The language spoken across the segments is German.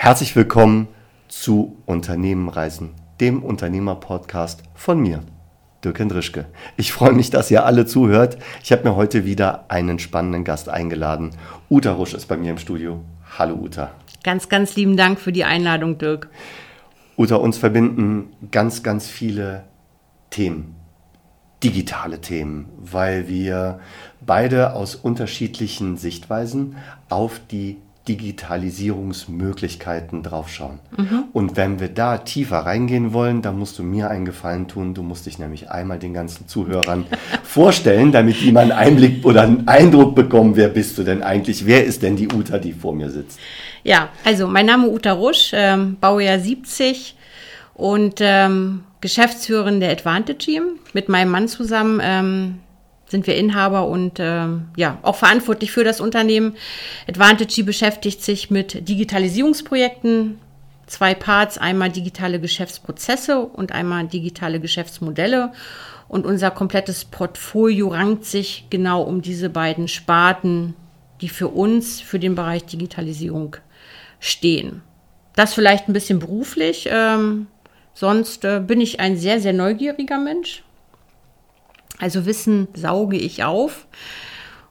Herzlich willkommen zu Unternehmenreisen, dem Unternehmerpodcast von mir, Dirk Hendrischke. Ich freue mich, dass ihr alle zuhört. Ich habe mir heute wieder einen spannenden Gast eingeladen. Uta Rusch ist bei mir im Studio. Hallo Uta. Ganz, ganz lieben Dank für die Einladung, Dirk. Uta, uns verbinden ganz, ganz viele Themen, digitale Themen, weil wir beide aus unterschiedlichen Sichtweisen auf die Digitalisierungsmöglichkeiten draufschauen. Mhm. Und wenn wir da tiefer reingehen wollen, dann musst du mir einen Gefallen tun. Du musst dich nämlich einmal den ganzen Zuhörern vorstellen, damit die mal einen Einblick oder einen Eindruck bekommen, wer bist du denn eigentlich? Wer ist denn die Uta, die vor mir sitzt? Ja, also mein Name ist Uta Rusch, ähm, Baujahr 70 und ähm, Geschäftsführerin der Advantage Team mit meinem Mann zusammen. Ähm, sind wir Inhaber und äh, ja auch verantwortlich für das Unternehmen. Advantage beschäftigt sich mit Digitalisierungsprojekten, zwei Parts, einmal digitale Geschäftsprozesse und einmal digitale Geschäftsmodelle. Und unser komplettes Portfolio rankt sich genau um diese beiden Sparten, die für uns, für den Bereich Digitalisierung stehen. Das vielleicht ein bisschen beruflich. Ähm, sonst äh, bin ich ein sehr, sehr neugieriger Mensch also Wissen sauge ich auf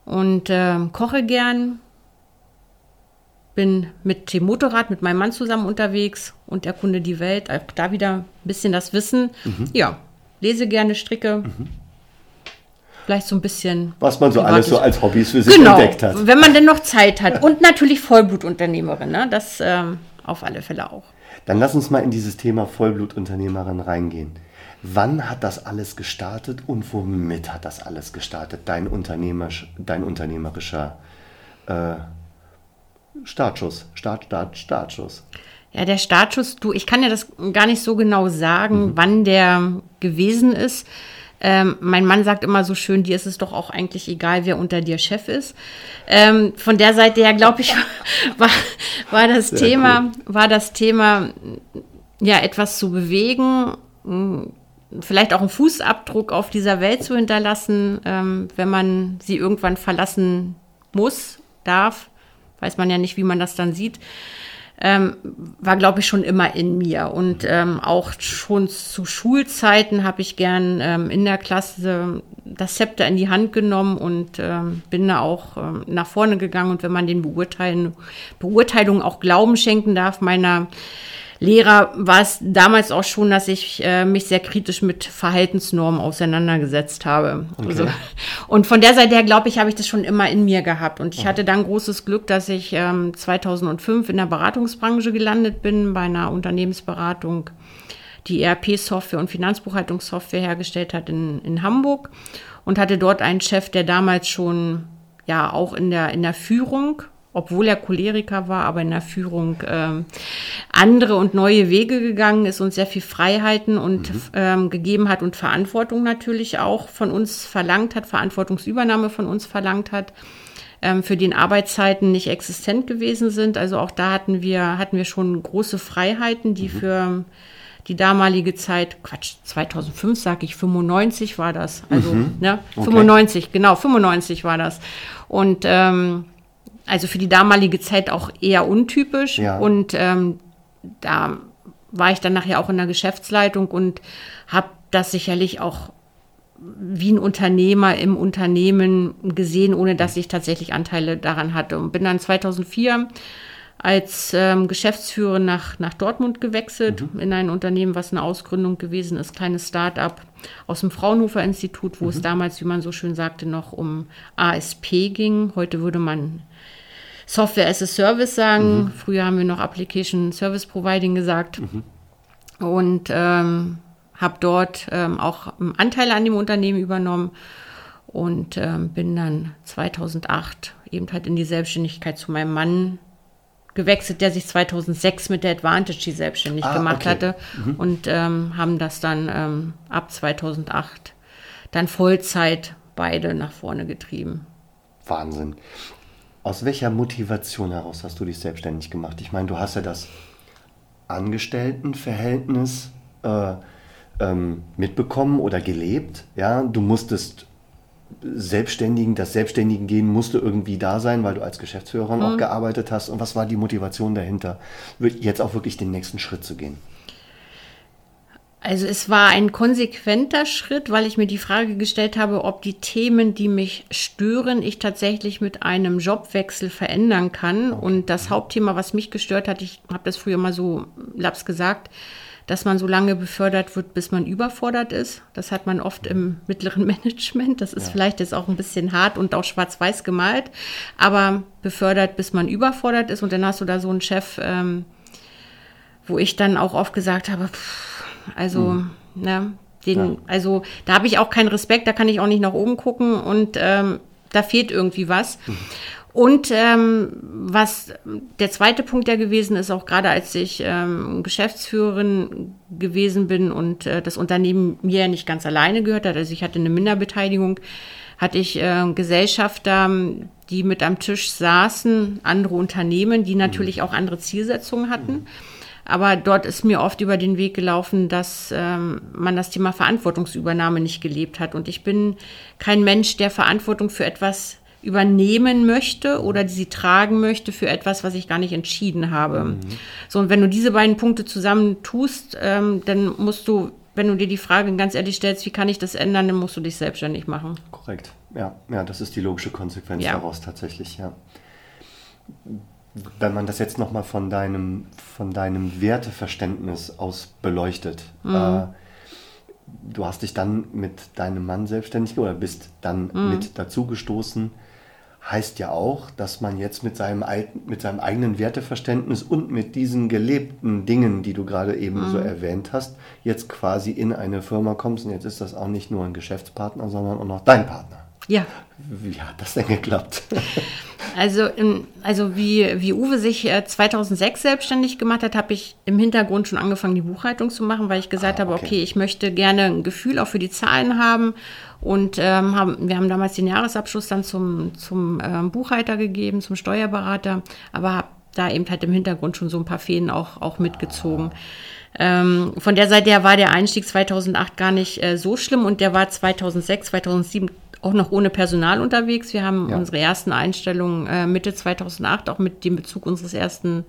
und äh, koche gern. Bin mit dem Motorrad mit meinem Mann zusammen unterwegs und erkunde die Welt. Auch da wieder ein bisschen das Wissen. Mhm. Ja, lese gerne, stricke. Mhm. Vielleicht so ein bisschen. Was man so alles so als Hobbys für sich genau, entdeckt hat. Wenn man denn noch Zeit hat. Und natürlich Vollblutunternehmerin. Ne? Das ähm, auf alle Fälle auch. Dann lass uns mal in dieses Thema Vollblutunternehmerin reingehen. Wann hat das alles gestartet und womit hat das alles gestartet? Dein, unternehmerisch, dein unternehmerischer äh, Startschuss, Start, Start, Startschuss. Ja, der Startschuss, du, ich kann ja das gar nicht so genau sagen, mhm. wann der gewesen ist. Ähm, mein Mann sagt immer so schön, dir ist es doch auch eigentlich egal, wer unter dir Chef ist. Ähm, von der Seite her, glaube ich, war, war das Thema, cool. war das Thema, ja, etwas zu bewegen, vielleicht auch einen Fußabdruck auf dieser Welt zu hinterlassen, ähm, wenn man sie irgendwann verlassen muss, darf. Weiß man ja nicht, wie man das dann sieht. Ähm, war, glaube ich, schon immer in mir. Und ähm, auch schon zu Schulzeiten habe ich gern ähm, in der Klasse das Zepter in die Hand genommen und ähm, bin da auch ähm, nach vorne gegangen. Und wenn man den Beurteilen, Beurteilungen auch Glauben schenken darf, meiner Lehrer war es damals auch schon, dass ich äh, mich sehr kritisch mit Verhaltensnormen auseinandergesetzt habe. Okay. Also, und von der Seite her, glaube ich, habe ich das schon immer in mir gehabt. Und ich hatte dann großes Glück, dass ich ähm, 2005 in der Beratungsbranche gelandet bin, bei einer Unternehmensberatung, die ERP-Software und Finanzbuchhaltungssoftware hergestellt hat in, in Hamburg und hatte dort einen Chef, der damals schon ja auch in der, in der Führung obwohl er Choleriker war, aber in der Führung ähm, andere und neue Wege gegangen ist und sehr viel Freiheiten und mhm. ähm, gegeben hat und Verantwortung natürlich auch von uns verlangt hat, Verantwortungsübernahme von uns verlangt hat ähm, für den Arbeitszeiten nicht existent gewesen sind. Also auch da hatten wir, hatten wir schon große Freiheiten, die mhm. für die damalige Zeit, Quatsch, 2005 sage ich, 95 war das. Also, mhm. ne, 95, okay. genau, 95 war das. Und ähm, also für die damalige Zeit auch eher untypisch. Ja. Und ähm, da war ich dann nachher auch in der Geschäftsleitung und habe das sicherlich auch wie ein Unternehmer im Unternehmen gesehen, ohne dass ich tatsächlich Anteile daran hatte. Und bin dann 2004 als ähm, Geschäftsführer nach, nach Dortmund gewechselt, mhm. in ein Unternehmen, was eine Ausgründung gewesen ist, kleines Start-up aus dem Fraunhofer Institut, wo mhm. es damals, wie man so schön sagte, noch um ASP ging. Heute würde man Software as a Service sagen. Mhm. Früher haben wir noch Application Service Providing gesagt. Mhm. Und ähm, habe dort ähm, auch Anteile an dem Unternehmen übernommen und ähm, bin dann 2008 eben halt in die Selbstständigkeit zu meinem Mann gewechselt, der sich 2006 mit der Advantage selbstständig ah, gemacht okay. hatte mhm. und ähm, haben das dann ähm, ab 2008 dann Vollzeit beide nach vorne getrieben. Wahnsinn. Aus welcher Motivation heraus hast du dich selbstständig gemacht? Ich meine, du hast ja das Angestelltenverhältnis äh, ähm, mitbekommen oder gelebt. Ja, du musstest Selbstständigen, das Selbstständigen gehen musste irgendwie da sein, weil du als Geschäftsführerin auch gearbeitet hast. Und was war die Motivation dahinter, jetzt auch wirklich den nächsten Schritt zu gehen? Also es war ein konsequenter Schritt, weil ich mir die Frage gestellt habe, ob die Themen, die mich stören, ich tatsächlich mit einem Jobwechsel verändern kann. Und das Hauptthema, was mich gestört hat, ich habe das früher mal so laps gesagt, dass man so lange befördert wird, bis man überfordert ist. Das hat man oft im mittleren Management. Das ist ja. vielleicht jetzt auch ein bisschen hart und auch schwarz-weiß gemalt, aber befördert, bis man überfordert ist. Und dann hast du da so einen Chef, ähm, wo ich dann auch oft gesagt habe, pff, also, mhm. ne, den, ja. also da habe ich auch keinen Respekt, da kann ich auch nicht nach oben gucken und ähm, da fehlt irgendwie was. Mhm. Und ähm, was der zweite Punkt ja gewesen ist, auch gerade als ich ähm, Geschäftsführerin gewesen bin und äh, das Unternehmen mir ja nicht ganz alleine gehört hat, also ich hatte eine Minderbeteiligung, hatte ich äh, Gesellschafter, die mit am Tisch saßen, andere Unternehmen, die natürlich mhm. auch andere Zielsetzungen hatten. Mhm. Aber dort ist mir oft über den Weg gelaufen, dass ähm, man das Thema Verantwortungsübernahme nicht gelebt hat. Und ich bin kein Mensch, der Verantwortung für etwas übernehmen möchte oder die sie tragen möchte für etwas, was ich gar nicht entschieden habe. Mhm. So, und wenn du diese beiden Punkte zusammen tust, ähm, dann musst du, wenn du dir die Frage ganz ehrlich stellst, wie kann ich das ändern, dann musst du dich selbstständig machen. Korrekt. Ja, ja, das ist die logische Konsequenz ja. daraus tatsächlich, ja. Wenn man das jetzt nochmal von deinem, von deinem Werteverständnis aus beleuchtet, mhm. äh, du hast dich dann mit deinem Mann selbstständig oder bist dann mhm. mit dazugestoßen heißt ja auch, dass man jetzt mit seinem, mit seinem eigenen Werteverständnis und mit diesen gelebten Dingen, die du gerade eben mhm. so erwähnt hast, jetzt quasi in eine Firma kommst und jetzt ist das auch nicht nur ein Geschäftspartner, sondern auch noch dein Partner. Ja. Wie hat das denn geklappt? Also, also wie, wie Uwe sich 2006 äh, selbstständig gemacht hat, habe ich im Hintergrund schon angefangen, die Buchhaltung zu machen, weil ich gesagt ah, okay. habe, okay, ich möchte gerne ein Gefühl auch für die Zahlen haben und ähm, haben, wir haben damals den Jahresabschluss dann zum, zum ähm, Buchhalter gegeben, zum Steuerberater, aber habe da eben halt im Hintergrund schon so ein paar Fäden auch, auch mitgezogen. Ähm, von der Seite her war der Einstieg 2008 gar nicht äh, so schlimm und der war 2006, 2007 auch noch ohne Personal unterwegs. Wir haben ja. unsere ersten Einstellungen äh, Mitte 2008 auch mit dem Bezug unseres ersten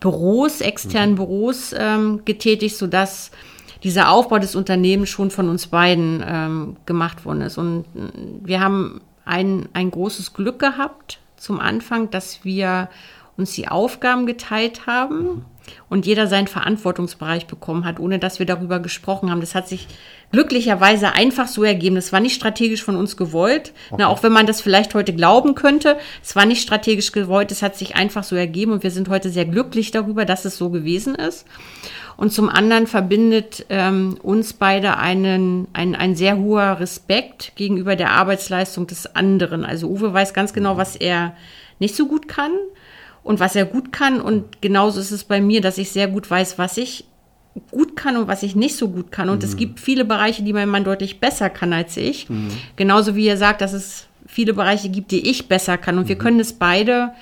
Büros, externen mhm. Büros ähm, getätigt, sodass dieser Aufbau des Unternehmens schon von uns beiden ähm, gemacht worden ist. Und äh, wir haben ein, ein großes Glück gehabt zum Anfang, dass wir uns die Aufgaben geteilt haben mhm. und jeder seinen Verantwortungsbereich bekommen hat, ohne dass wir darüber gesprochen haben. Das hat sich glücklicherweise einfach so ergeben. Das war nicht strategisch von uns gewollt, okay. Na, auch wenn man das vielleicht heute glauben könnte. Es war nicht strategisch gewollt, es hat sich einfach so ergeben und wir sind heute sehr glücklich darüber, dass es so gewesen ist. Und zum anderen verbindet ähm, uns beide einen, ein, ein sehr hoher Respekt gegenüber der Arbeitsleistung des anderen. Also Uwe weiß ganz genau, was er nicht so gut kann und was er gut kann. Und genauso ist es bei mir, dass ich sehr gut weiß, was ich gut kann und was ich nicht so gut kann. Und mhm. es gibt viele Bereiche, die mein Mann deutlich besser kann als ich. Mhm. Genauso wie er sagt, dass es viele Bereiche gibt, die ich besser kann. Und mhm. wir können es beide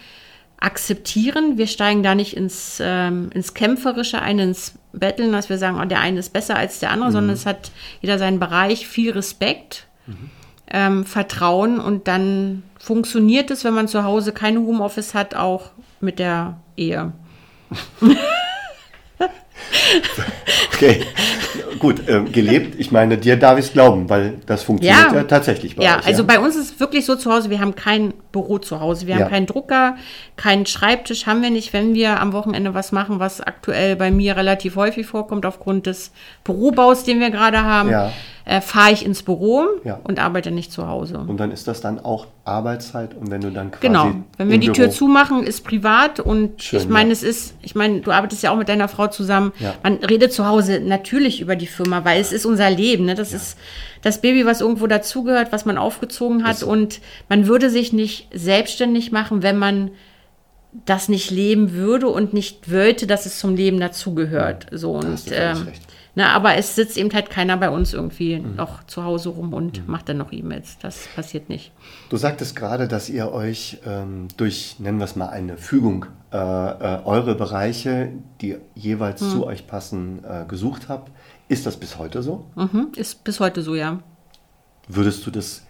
akzeptieren. Wir steigen da nicht ins, ähm, ins Kämpferische ein, ins Betteln, dass wir sagen, oh, der eine ist besser als der andere, mhm. sondern es hat jeder seinen Bereich, viel Respekt, mhm. ähm, Vertrauen und dann funktioniert es, wenn man zu Hause keine Homeoffice hat, auch mit der Ehe. okay, gut, äh, gelebt. Ich meine, dir darf ich es glauben, weil das funktioniert ja, ja tatsächlich bei ja, euch. Also ja, also bei uns ist es wirklich so zu Hause, wir haben kein Büro zu Hause. Wir haben keinen Drucker, keinen Schreibtisch haben wir nicht. Wenn wir am Wochenende was machen, was aktuell bei mir relativ häufig vorkommt aufgrund des Bürobaus, den wir gerade haben, ja äh, fahre ich ins Büro ja. und arbeite nicht zu Hause. Und dann ist das dann auch Arbeitszeit und wenn du dann quasi Genau, wenn wir die Büro Tür zumachen, ist privat und Schön, ich meine, ja. es ist, ich meine, du arbeitest ja auch mit deiner Frau zusammen. Ja. Man redet zu Hause natürlich über die Firma, weil es ist unser Leben. Ne? Das ist das Baby, was irgendwo dazugehört, was man aufgezogen hat. und man würde sich nicht selbstständig machen, wenn man das nicht leben würde und nicht wollte, dass es zum Leben dazugehört. So und ähm, na, aber es sitzt eben halt keiner bei uns irgendwie mhm. noch zu Hause rum und mhm. macht dann noch E-Mails. Das passiert nicht. Du sagtest gerade, dass ihr euch ähm, durch, nennen wir es mal, eine Fügung äh, äh, eure Bereiche, die jeweils mhm. zu euch passen, äh, gesucht habt. Ist das bis heute so? Mhm, ist bis heute so, ja. Würdest du das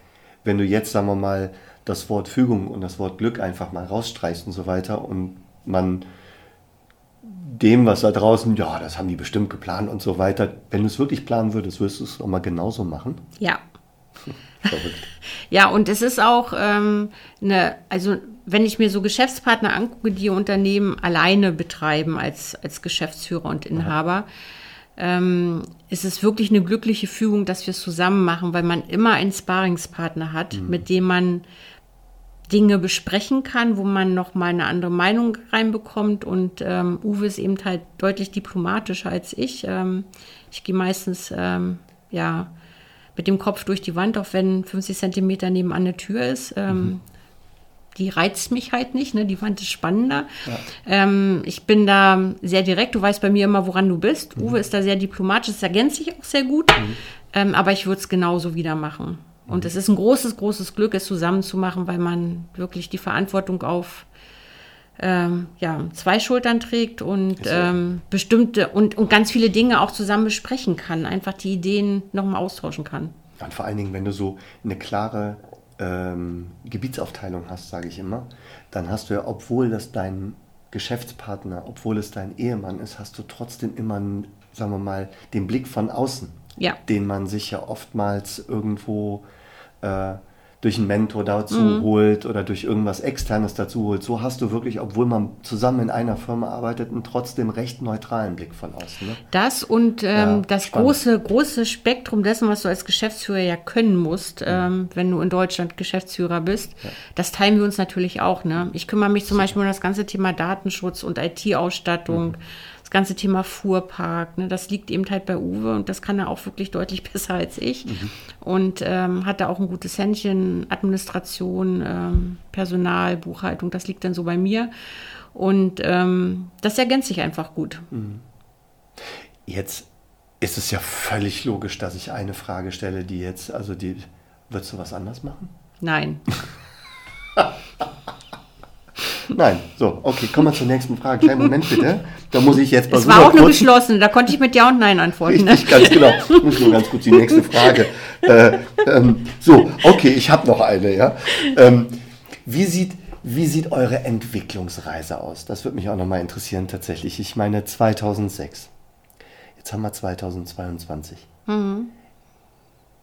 wenn du jetzt, sagen wir mal, das Wort Fügung und das Wort Glück einfach mal rausstreichst und so weiter und man dem, was da draußen, ja, das haben die bestimmt geplant und so weiter. Wenn du es wirklich planen würdest, würdest du es nochmal genauso machen? Ja. Verrückt. Ja, und es ist auch ähm, eine, also wenn ich mir so Geschäftspartner angucke, die Unternehmen alleine betreiben als, als Geschäftsführer und Inhaber, ähm, ist es wirklich eine glückliche Fügung, dass wir es zusammen machen, weil man immer einen Sparingspartner hat, mhm. mit dem man Dinge besprechen kann, wo man noch mal eine andere Meinung reinbekommt. Und ähm, Uwe ist eben halt deutlich diplomatischer als ich. Ähm, ich gehe meistens ähm, ja mit dem Kopf durch die Wand, auch wenn 50 Zentimeter nebenan eine Tür ist. Ähm, mhm. Die reizt mich halt nicht, ne? die Wand ist spannender. Ja. Ähm, ich bin da sehr direkt, du weißt bei mir immer, woran du bist. Mhm. Uwe ist da sehr diplomatisch, das ergänzt sich auch sehr gut. Mhm. Ähm, aber ich würde es genauso wieder machen. Und es ist ein großes, großes Glück, es zusammen zu machen, weil man wirklich die Verantwortung auf ähm, ja, zwei Schultern trägt und so. ähm, bestimmte und, und ganz viele Dinge auch zusammen besprechen kann, einfach die Ideen nochmal austauschen kann. Und vor allen Dingen, wenn du so eine klare ähm, Gebietsaufteilung hast, sage ich immer, dann hast du ja, obwohl das dein Geschäftspartner, obwohl es dein Ehemann ist, hast du trotzdem immer, sagen wir mal, den Blick von außen, ja. den man sich ja oftmals irgendwo äh, durch einen Mentor dazu mhm. holt oder durch irgendwas Externes dazu holt. So hast du wirklich, obwohl man zusammen in einer Firma arbeitet, einen trotzdem recht neutralen Blick von außen. Ne? Das und ähm, ja, das große, große Spektrum dessen, was du als Geschäftsführer ja können musst, mhm. ähm, wenn du in Deutschland Geschäftsführer bist, ja. das teilen wir uns natürlich auch. Ne? Ich kümmere mich zum Beispiel um das ganze Thema Datenschutz und IT-Ausstattung. Mhm das ganze Thema Fuhrpark, ne, das liegt eben halt bei Uwe und das kann er auch wirklich deutlich besser als ich. Mhm. Und ähm, hat da auch ein gutes Händchen, Administration, ähm, Personal, Buchhaltung, das liegt dann so bei mir. Und ähm, das ergänzt sich einfach gut. Mhm. Jetzt ist es ja völlig logisch, dass ich eine Frage stelle, die jetzt, also die, würdest du was anders machen? Nein. Nein, so, okay, kommen wir zur nächsten Frage. Kleinen Moment bitte. Da muss ich jetzt mal Es war auch nur geschlossen, da konnte ich mit Ja und Nein antworten. Richtig, ne? ganz genau. Ich muss nur ganz kurz die nächste Frage. Äh, ähm, so, okay, ich habe noch eine, ja. Ähm, wie sieht, wie sieht eure Entwicklungsreise aus? Das würde mich auch nochmal interessieren tatsächlich. Ich meine 2006. Jetzt haben wir 2022. Mhm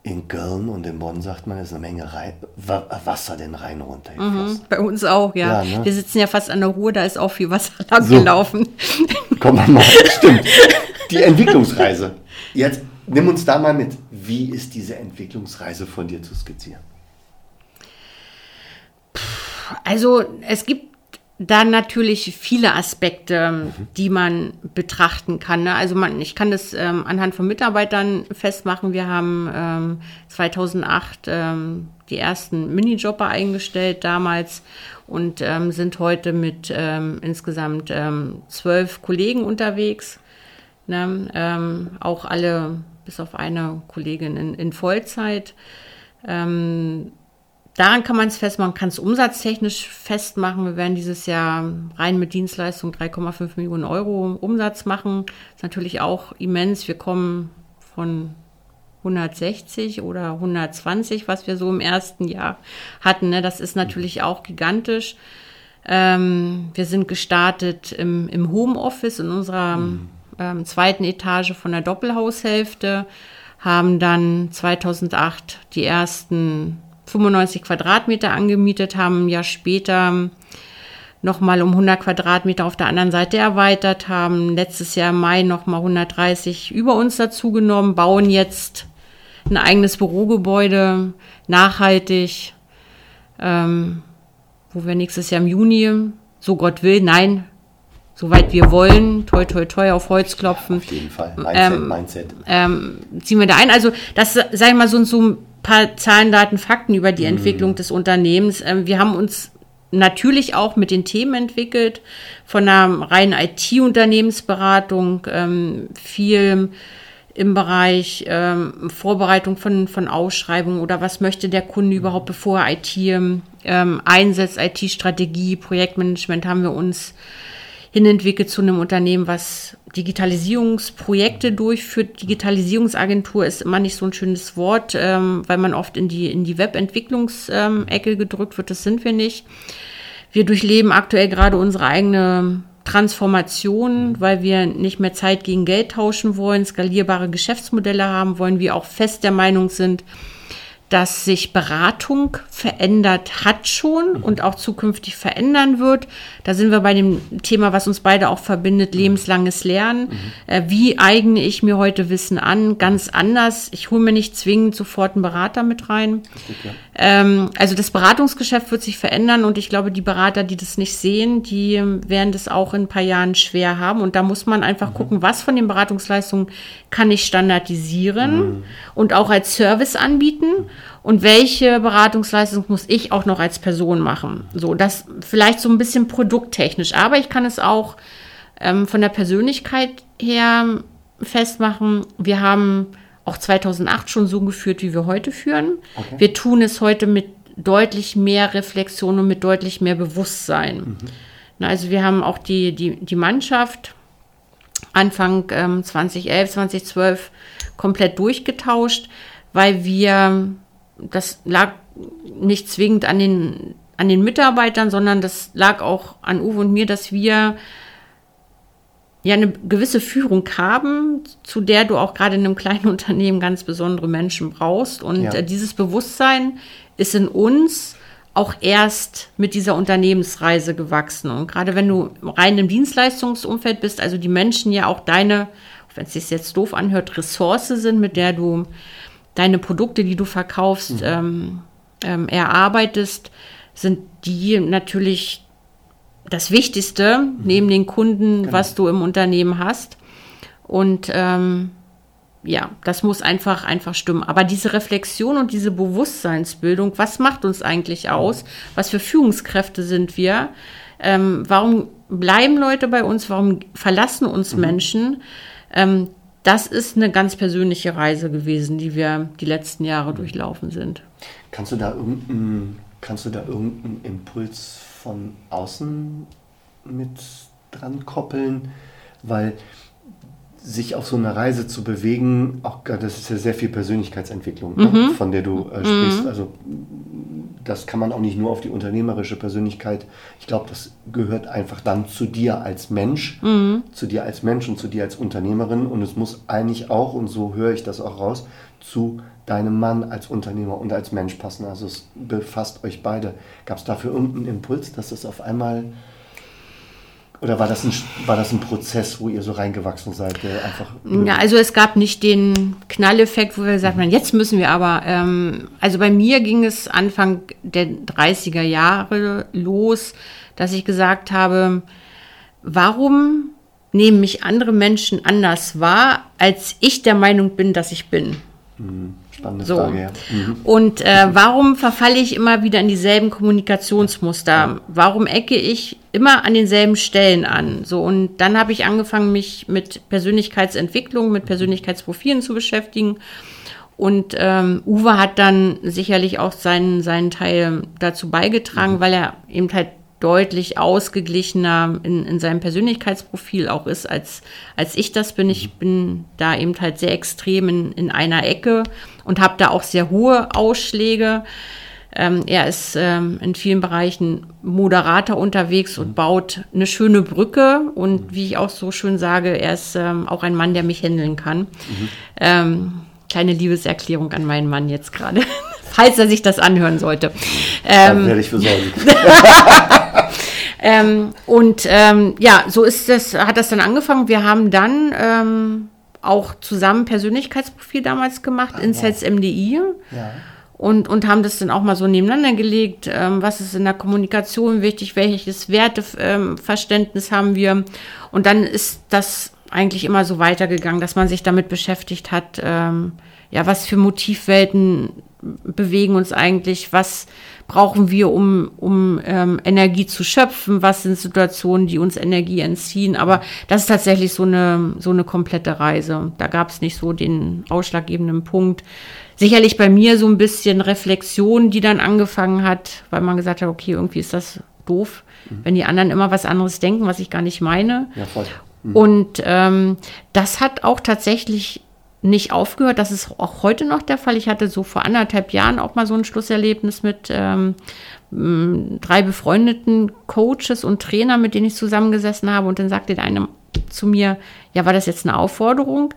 in Köln und in Bonn sagt man, ist eine Menge Rhein, Wasser den Rhein runter. Mhm, bei uns auch, ja. ja ne? Wir sitzen ja fast an der Ruhr, da ist auch viel Wasser lang so. wir mal, stimmt. Die Entwicklungsreise. Jetzt nimm uns da mal mit. Wie ist diese Entwicklungsreise von dir zu skizzieren? Also es gibt dann natürlich viele Aspekte, die man betrachten kann. Ne? Also man, ich kann das ähm, anhand von Mitarbeitern festmachen. Wir haben ähm, 2008 ähm, die ersten Minijobber eingestellt damals und ähm, sind heute mit ähm, insgesamt ähm, zwölf Kollegen unterwegs. Ne? Auch alle bis auf eine Kollegin in, in Vollzeit. Ähm, Daran kann man es festmachen, kann es umsatztechnisch festmachen. Wir werden dieses Jahr rein mit Dienstleistung 3,5 Millionen Euro Umsatz machen. Das ist natürlich auch immens. Wir kommen von 160 oder 120, was wir so im ersten Jahr hatten. Ne? Das ist natürlich auch gigantisch. Ähm, wir sind gestartet im, im Homeoffice in unserer mhm. ähm, zweiten Etage von der Doppelhaushälfte, haben dann 2008 die ersten 95 Quadratmeter angemietet, haben ein Jahr später nochmal um 100 Quadratmeter auf der anderen Seite erweitert, haben letztes Jahr im Mai nochmal 130 über uns dazugenommen, bauen jetzt ein eigenes Bürogebäude, nachhaltig, ähm, wo wir nächstes Jahr im Juni, so Gott will, nein, soweit wir wollen, toi, toi, toi, auf Holz klopfen. Auf jeden Fall, Mindset, ähm, Mindset. Ähm, ziehen wir da ein. Also das, sag ich mal, so, so paar Zahlen, Daten, Fakten über die mhm. Entwicklung des Unternehmens. Ähm, wir haben uns natürlich auch mit den Themen entwickelt, von einer reinen IT-Unternehmensberatung, ähm, viel im Bereich ähm, Vorbereitung von, von Ausschreibungen oder was möchte der Kunde überhaupt, bevor er IT ähm, einsetzt, IT-Strategie, Projektmanagement haben wir uns hinentwickelt zu einem Unternehmen, was Digitalisierungsprojekte durchführt. Digitalisierungsagentur ist immer nicht so ein schönes Wort, ähm, weil man oft in die, in die Webentwicklungsecke ähm, gedrückt wird. Das sind wir nicht. Wir durchleben aktuell gerade unsere eigene Transformation, weil wir nicht mehr Zeit gegen Geld tauschen wollen, skalierbare Geschäftsmodelle haben wollen, wir auch fest der Meinung sind, dass sich Beratung verändert hat schon mhm. und auch zukünftig verändern wird. Da sind wir bei dem Thema, was uns beide auch verbindet, mhm. lebenslanges Lernen. Mhm. Äh, wie eigne ich mir heute Wissen an? Ganz anders. Ich hole mir nicht zwingend sofort einen Berater mit rein. Ja. Ähm, also das Beratungsgeschäft wird sich verändern und ich glaube, die Berater, die das nicht sehen, die werden das auch in ein paar Jahren schwer haben. Und da muss man einfach mhm. gucken, was von den Beratungsleistungen kann ich standardisieren mhm. und auch als Service anbieten und welche Beratungsleistung muss ich auch noch als Person machen. So, das vielleicht so ein bisschen produkttechnisch, aber ich kann es auch ähm, von der Persönlichkeit her festmachen. Wir haben auch 2008 schon so geführt, wie wir heute führen. Okay. Wir tun es heute mit deutlich mehr Reflexion und mit deutlich mehr Bewusstsein. Mhm. Na, also wir haben auch die, die, die Mannschaft Anfang ähm, 2011, 2012 komplett durchgetauscht, weil wir, das lag nicht zwingend an den, an den Mitarbeitern, sondern das lag auch an Uwe und mir, dass wir ja eine gewisse Führung haben, zu der du auch gerade in einem kleinen Unternehmen ganz besondere Menschen brauchst. Und ja. Äh, dieses Bewusstsein ist in uns auch erst mit dieser Unternehmensreise gewachsen. Und gerade wenn du rein im Dienstleistungsumfeld bist, also die Menschen ja auch deine, wenn es sich jetzt doof anhört, Ressource sind, mit der du deine Produkte, die du verkaufst, mhm. ähm, ähm, erarbeitest, sind die natürlich das Wichtigste mhm. neben den Kunden, genau. was du im Unternehmen hast. Und ähm, ja, das muss einfach, einfach stimmen. Aber diese Reflexion und diese Bewusstseinsbildung, was macht uns eigentlich aus? Was für Führungskräfte sind wir? Ähm, warum bleiben Leute bei uns? Warum verlassen uns mhm. Menschen? Ähm, das ist eine ganz persönliche Reise gewesen, die wir die letzten Jahre mhm. durchlaufen sind. Kannst du da irgendeinen, kannst du da irgendeinen Impuls von außen mit dran koppeln? Weil sich auf so einer Reise zu bewegen, auch das ist ja sehr viel Persönlichkeitsentwicklung, ne, mhm. ne, von der du äh, sprichst. Mhm. Also das kann man auch nicht nur auf die unternehmerische Persönlichkeit. Ich glaube, das gehört einfach dann zu dir als Mensch, mhm. zu dir als Mensch und zu dir als Unternehmerin. Und es muss eigentlich auch, und so höre ich das auch raus, zu deinem Mann als Unternehmer und als Mensch passen. Also es befasst euch beide. Gab es dafür irgendeinen Impuls, dass das auf einmal oder war das, ein, war das ein Prozess, wo ihr so reingewachsen seid? einfach ja, also es gab nicht den Knalleffekt, wo wir gesagt haben, jetzt müssen wir aber. Ähm, also bei mir ging es Anfang der 30er Jahre los, dass ich gesagt habe, warum nehmen mich andere Menschen anders wahr, als ich der Meinung bin, dass ich bin? Spannende so. Frage, ja. Mhm. Und äh, warum verfalle ich immer wieder in dieselben Kommunikationsmuster? Ja. Warum ecke ich immer an denselben Stellen an? So, und dann habe ich angefangen, mich mit Persönlichkeitsentwicklung, mit Persönlichkeitsprofilen zu beschäftigen. Und ähm, Uwe hat dann sicherlich auch seinen, seinen Teil dazu beigetragen, mhm. weil er eben halt deutlich ausgeglichener in, in seinem Persönlichkeitsprofil auch ist, als, als ich das bin. Ich bin da eben halt sehr extrem in, in einer Ecke und habe da auch sehr hohe Ausschläge. Ähm, er ist ähm, in vielen Bereichen Moderator unterwegs und baut eine schöne Brücke. Und wie ich auch so schön sage, er ist ähm, auch ein Mann, der mich handeln kann. Mhm. Ähm, kleine Liebeserklärung an meinen Mann jetzt gerade, falls er sich das anhören sollte. Ähm, werde ich besorgen. ähm, und ähm, ja, so ist das, hat das dann angefangen. Wir haben dann ähm, auch zusammen Persönlichkeitsprofil damals gemacht, ah, Insights wow. MDI. Ja. Und, und haben das dann auch mal so nebeneinander gelegt. Ähm, was ist in der Kommunikation wichtig? Welches Werteverständnis haben wir? Und dann ist das eigentlich immer so weitergegangen, dass man sich damit beschäftigt hat, ähm, ja, was für Motivwelten bewegen uns eigentlich, was brauchen wir, um, um ähm, Energie zu schöpfen, was sind Situationen, die uns Energie entziehen. Aber das ist tatsächlich so eine, so eine komplette Reise. Da gab es nicht so den ausschlaggebenden Punkt. Sicherlich bei mir so ein bisschen Reflexion, die dann angefangen hat, weil man gesagt hat, okay, irgendwie ist das doof, mhm. wenn die anderen immer was anderes denken, was ich gar nicht meine. Ja, voll. Mhm. Und ähm, das hat auch tatsächlich nicht aufgehört. Das ist auch heute noch der Fall. Ich hatte so vor anderthalb Jahren auch mal so ein Schlusserlebnis mit ähm, drei befreundeten Coaches und Trainer, mit denen ich zusammengesessen habe. Und dann sagte der eine zu mir, ja, war das jetzt eine Aufforderung?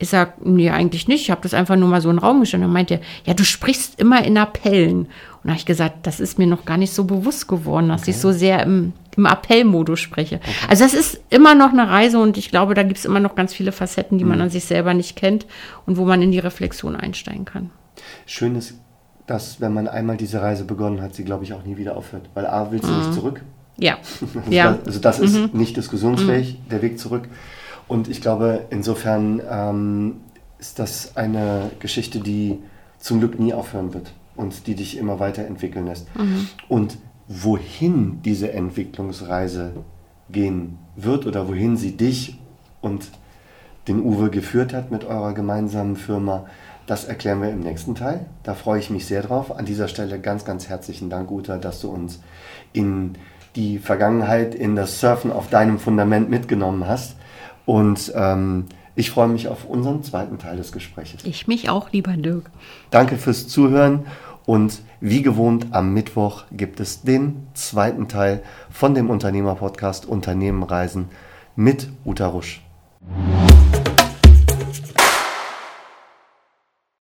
Ich sage, nee, eigentlich nicht. Ich habe das einfach nur mal so in den Raum gestellt. Und meinte, ja, du sprichst immer in Appellen. Und da habe ich gesagt, das ist mir noch gar nicht so bewusst geworden, dass okay. ich so sehr im, im Appellmodus spreche. Okay. Also das ist immer noch eine Reise und ich glaube, da gibt es immer noch ganz viele Facetten, die mhm. man an sich selber nicht kennt und wo man in die Reflexion einsteigen kann. Schön ist, dass wenn man einmal diese Reise begonnen hat, sie, glaube ich, auch nie wieder aufhört. Weil A, willst du mhm. nicht zurück. Ja. also ja. Das, also das ist mhm. nicht diskussionsfähig, mhm. der Weg zurück. Und ich glaube, insofern ähm, ist das eine Geschichte, die zum Glück nie aufhören wird und die dich immer weiterentwickeln lässt. Mhm. Und wohin diese Entwicklungsreise gehen wird oder wohin sie dich und den Uwe geführt hat mit eurer gemeinsamen Firma, das erklären wir im nächsten Teil. Da freue ich mich sehr drauf. An dieser Stelle ganz, ganz herzlichen Dank, Uta, dass du uns in die Vergangenheit, in das Surfen auf deinem Fundament mitgenommen hast. Und ähm, ich freue mich auf unseren zweiten Teil des Gesprächs. Ich mich auch, lieber Dirk. Danke fürs Zuhören und wie gewohnt am Mittwoch gibt es den zweiten Teil von dem Unternehmerpodcast Unternehmen reisen mit Uta Rusch.